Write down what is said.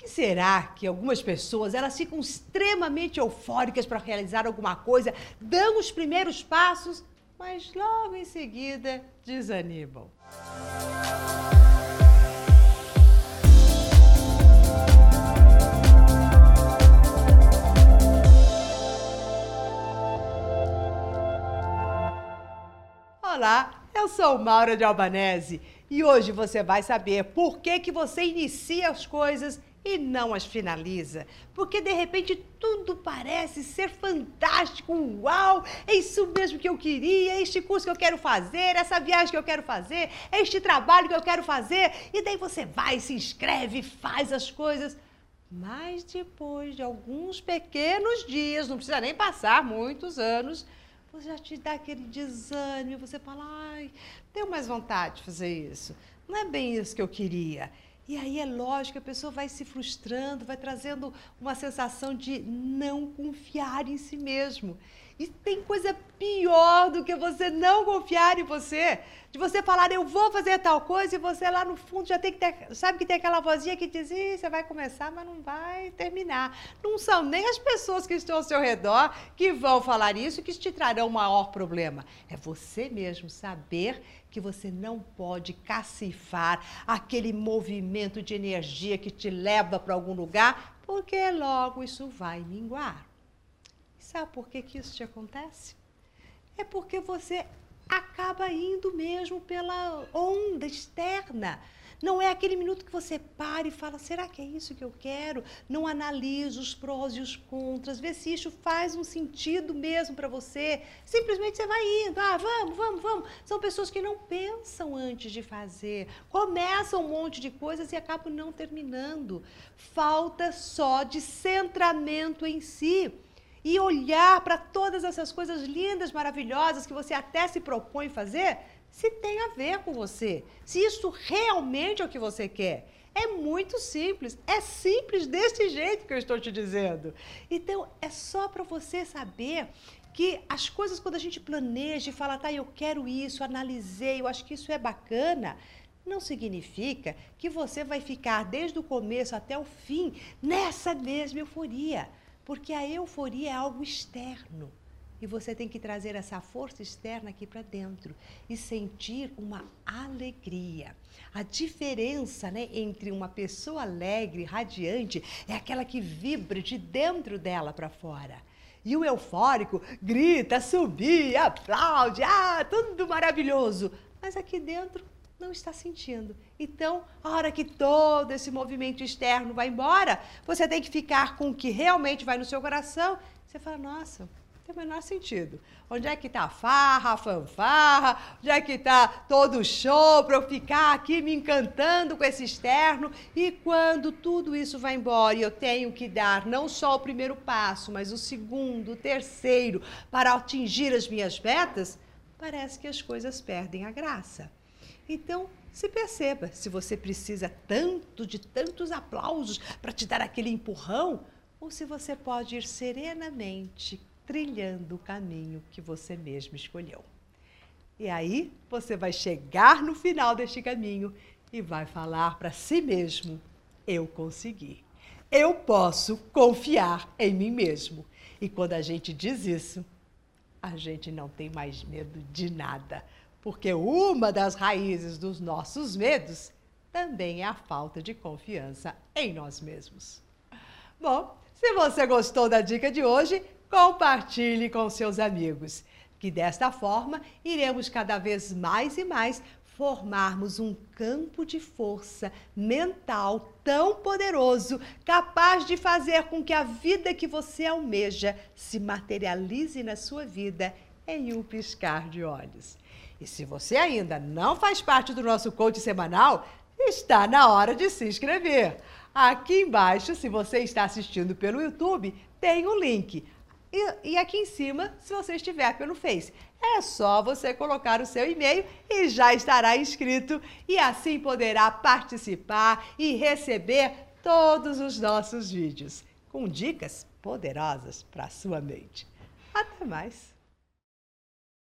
que será que algumas pessoas elas ficam extremamente eufóricas para realizar alguma coisa, dão os primeiros passos, mas logo em seguida desanimam? Olá, eu sou Maura de Albanese e hoje você vai saber por que, que você inicia as coisas e não as finaliza. Porque de repente tudo parece ser fantástico. Uau! É isso mesmo que eu queria, é este curso que eu quero fazer, essa viagem que eu quero fazer, é este trabalho que eu quero fazer. E daí você vai, se inscreve, faz as coisas. Mas depois de alguns pequenos dias, não precisa nem passar muitos anos, você já te dá aquele desânimo, você fala, ai, tenho mais vontade de fazer isso. Não é bem isso que eu queria. E aí é lógico a pessoa vai se frustrando, vai trazendo uma sensação de não confiar em si mesmo. E tem coisa pior do que você não confiar em você. De você falar, eu vou fazer tal coisa, e você lá no fundo já tem que ter. Sabe que tem aquela vozinha que diz, Ih, você vai começar, mas não vai terminar. Não são nem as pessoas que estão ao seu redor que vão falar isso que te trarão o maior problema. É você mesmo saber que você não pode cacifar aquele movimento de energia que te leva para algum lugar, porque logo isso vai minguar. Sabe por que, que isso te acontece? É porque você acaba indo mesmo pela onda externa. Não é aquele minuto que você para e fala: será que é isso que eu quero? Não analisa os prós e os contras, vê se isso faz um sentido mesmo para você. Simplesmente você vai indo: ah, vamos, vamos, vamos. São pessoas que não pensam antes de fazer, começam um monte de coisas e acabam não terminando. Falta só de centramento em si e olhar para todas essas coisas lindas, maravilhosas que você até se propõe fazer, se tem a ver com você, se isso realmente é o que você quer. É muito simples, é simples desse jeito que eu estou te dizendo. Então, é só para você saber que as coisas, quando a gente planeja e fala, tá, eu quero isso, analisei, eu acho que isso é bacana, não significa que você vai ficar desde o começo até o fim nessa mesma euforia. Porque a euforia é algo externo. E você tem que trazer essa força externa aqui para dentro e sentir uma alegria. A diferença né, entre uma pessoa alegre, radiante, é aquela que vibra de dentro dela para fora. E o eufórico grita, subia, aplaude, ah, tudo maravilhoso. Mas aqui dentro não está sentindo. Então, a hora que todo esse movimento externo vai embora, você tem que ficar com o que realmente vai no seu coração. Você fala, nossa, tem o menor sentido. Onde é que está a farra, a fanfarra? Onde é que está todo o show para eu ficar aqui me encantando com esse externo? E quando tudo isso vai embora e eu tenho que dar não só o primeiro passo, mas o segundo, o terceiro, para atingir as minhas metas, parece que as coisas perdem a graça. Então, se perceba se você precisa tanto de tantos aplausos para te dar aquele empurrão ou se você pode ir serenamente trilhando o caminho que você mesmo escolheu. E aí você vai chegar no final deste caminho e vai falar para si mesmo: eu consegui. Eu posso confiar em mim mesmo. E quando a gente diz isso, a gente não tem mais medo de nada porque uma das raízes dos nossos medos também é a falta de confiança em nós mesmos. Bom, se você gostou da dica de hoje, compartilhe com seus amigos, que desta forma iremos cada vez mais e mais formarmos um campo de força mental tão poderoso, capaz de fazer com que a vida que você almeja se materialize na sua vida em um piscar de olhos. E se você ainda não faz parte do nosso coach semanal, está na hora de se inscrever. Aqui embaixo, se você está assistindo pelo YouTube, tem o um link. E, e, aqui em cima, se você estiver pelo Face. É só você colocar o seu e-mail e já estará inscrito e assim poderá participar e receber todos os nossos vídeos com dicas poderosas para sua mente. Até mais!